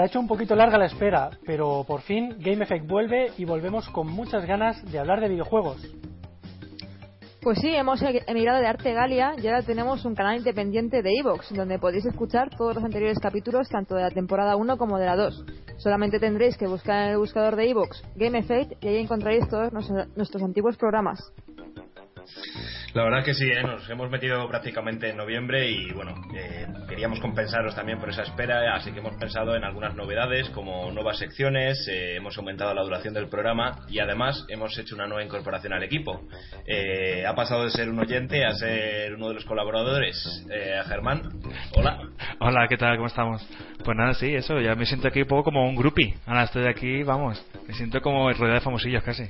Se ha hecho un poquito larga la espera, pero por fin Game Effect vuelve y volvemos con muchas ganas de hablar de videojuegos. Pues sí, hemos emigrado de Arte Galia y ahora tenemos un canal independiente de Evox, donde podéis escuchar todos los anteriores capítulos, tanto de la temporada 1 como de la 2. Solamente tendréis que buscar en el buscador de Evox Game Effect y ahí encontraréis todos nuestros antiguos programas. La verdad que sí, ¿eh? nos hemos metido prácticamente en noviembre y bueno, eh, queríamos compensaros también por esa espera, así que hemos pensado en algunas novedades como nuevas secciones, eh, hemos aumentado la duración del programa y además hemos hecho una nueva incorporación al equipo. ha pasado de ser un oyente a ser uno de los colaboradores. a Germán, hola. Hola, ¿qué tal? ¿Cómo estamos? Pues nada, sí, eso, ya me siento aquí un poco como un groupie. Ahora estoy aquí, vamos, me siento como rueda de famosillos casi.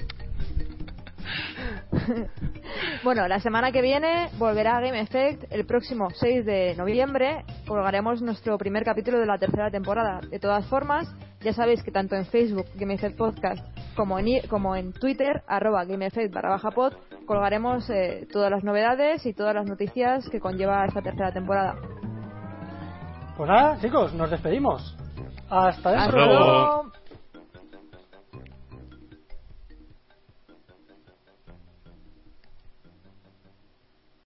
bueno, la semana que viene volverá Game Effect el próximo 6 de noviembre. Colgaremos nuestro primer capítulo de la tercera temporada. De todas formas, ya sabéis que tanto en Facebook, Game Effect Podcast, como en, como en Twitter, arroba Game Effect barra baja pod, colgaremos eh, todas las novedades y todas las noticias que conlleva esta tercera temporada. Pues nada, chicos, nos despedimos. Hasta luego.